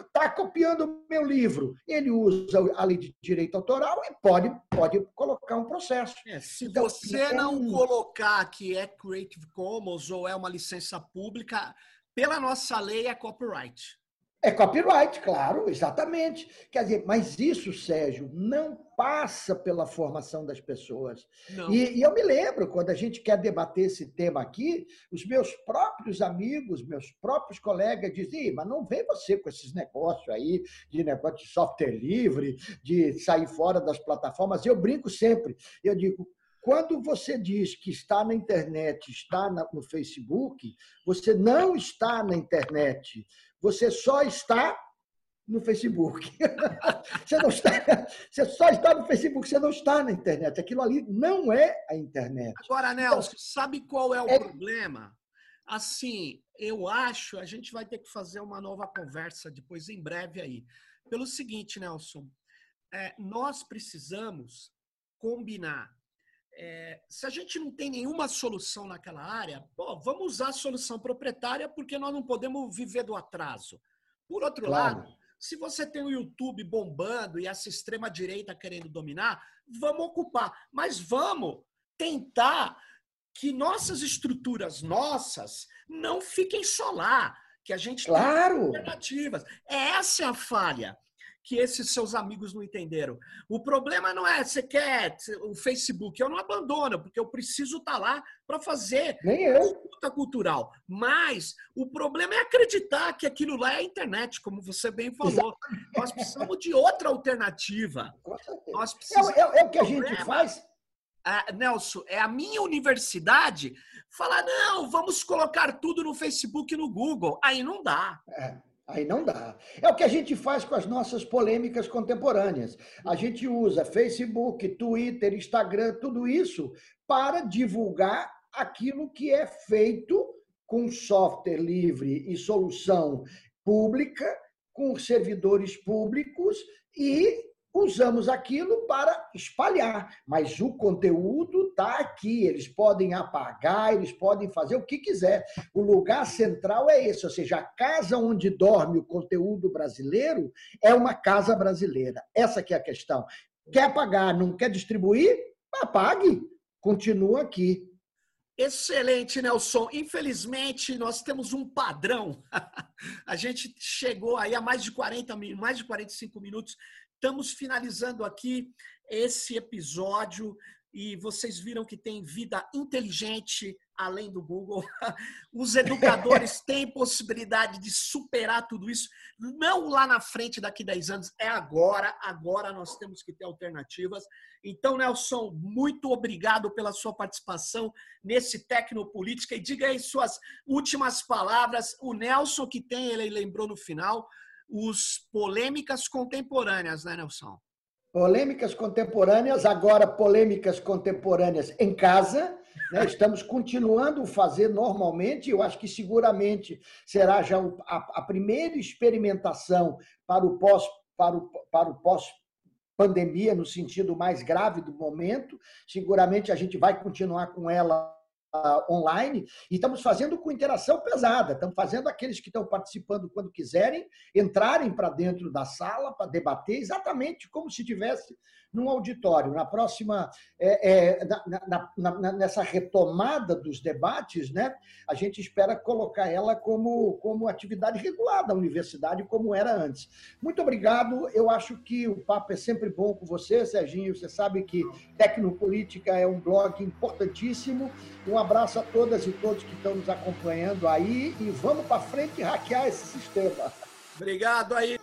Speaker 2: está copiando o meu livro, ele usa a lei de direito autoral e pode, pode colocar um processo.
Speaker 1: É, se então, você é não um... colocar que é Creative Commons ou é uma licença pública, pela nossa lei é copyright.
Speaker 2: É copyright, claro, exatamente. Quer dizer, mas isso, Sérgio, não passa pela formação das pessoas. E, e, eu me lembro, quando a gente quer debater esse tema aqui, os meus próprios amigos, meus próprios colegas dizem, mas não vem você com esses negócios aí, de negócio de software livre, de sair fora das plataformas. Eu brinco sempre, eu digo, quando você diz que está na internet, está no Facebook, você não está na internet. Você só está no Facebook. você, não está, você só está no Facebook, você não está na internet. Aquilo ali não é a internet.
Speaker 1: Agora, Nelson, então, sabe qual é o é... problema? Assim, eu acho, a gente vai ter que fazer uma nova conversa depois, em breve aí. Pelo seguinte, Nelson, é, nós precisamos combinar. É, se a gente não tem nenhuma solução naquela área, pô, vamos usar a solução proprietária porque nós não podemos viver do atraso. Por outro claro. lado, se você tem o YouTube bombando e essa extrema direita querendo dominar, vamos ocupar, mas vamos tentar que nossas estruturas nossas não fiquem só lá, que a gente
Speaker 2: claro.
Speaker 1: tenha alternativas. Essa é a falha que esses seus amigos não entenderam. O problema não é você quer o Facebook, eu não abandono, porque eu preciso estar tá lá para fazer luta cultural. Mas o problema é acreditar que aquilo lá é a internet, como você bem falou. Exatamente. Nós precisamos de outra alternativa.
Speaker 2: Nós precisamos... é, é, é o que a gente faz.
Speaker 1: É, Nelson, é a minha universidade falar, não, vamos colocar tudo no Facebook e no Google. Aí não dá.
Speaker 2: É. Aí não dá. É o que a gente faz com as nossas polêmicas contemporâneas. A gente usa Facebook, Twitter, Instagram, tudo isso para divulgar aquilo que é feito com software livre e solução pública, com servidores públicos e usamos aquilo para espalhar, mas o conteúdo está aqui. Eles podem apagar, eles podem fazer o que quiser. O lugar central é esse, ou seja, a casa onde dorme o conteúdo brasileiro é uma casa brasileira. Essa que é a questão. Quer apagar, não quer distribuir? Apague. Continua aqui.
Speaker 1: Excelente, Nelson. Infelizmente, nós temos um padrão. a gente chegou aí a mais de 40 mais de 45 minutos Estamos finalizando aqui esse episódio e vocês viram que tem vida inteligente além do Google. Os educadores têm possibilidade de superar tudo isso, não lá na frente daqui a 10 anos, é agora. Agora nós temos que ter alternativas. Então, Nelson, muito obrigado pela sua participação nesse Tecnopolítica e diga aí suas últimas palavras. O Nelson que tem, ele lembrou no final, os polêmicas contemporâneas, né, Nelson?
Speaker 2: Polêmicas contemporâneas, agora polêmicas contemporâneas em casa. Né? Estamos continuando a fazer normalmente. Eu acho que seguramente será já a, primeira experimentação para o pós para o, para o pós pandemia no sentido mais grave do momento. Seguramente a gente vai continuar com ela online e estamos fazendo com interação pesada. Estamos fazendo aqueles que estão participando quando quiserem entrarem para dentro da sala para debater exatamente como se tivesse num auditório. Na próxima, é, é, na, na, na, nessa retomada dos debates, né, a gente espera colocar ela como, como atividade regular da universidade, como era antes. Muito obrigado. Eu acho que o papo é sempre bom com você, Serginho. Você sabe que Tecnopolítica é um blog importantíssimo. Um abraço a todas e todos que estão nos acompanhando aí e vamos para frente hackear esse sistema.
Speaker 1: Obrigado aí.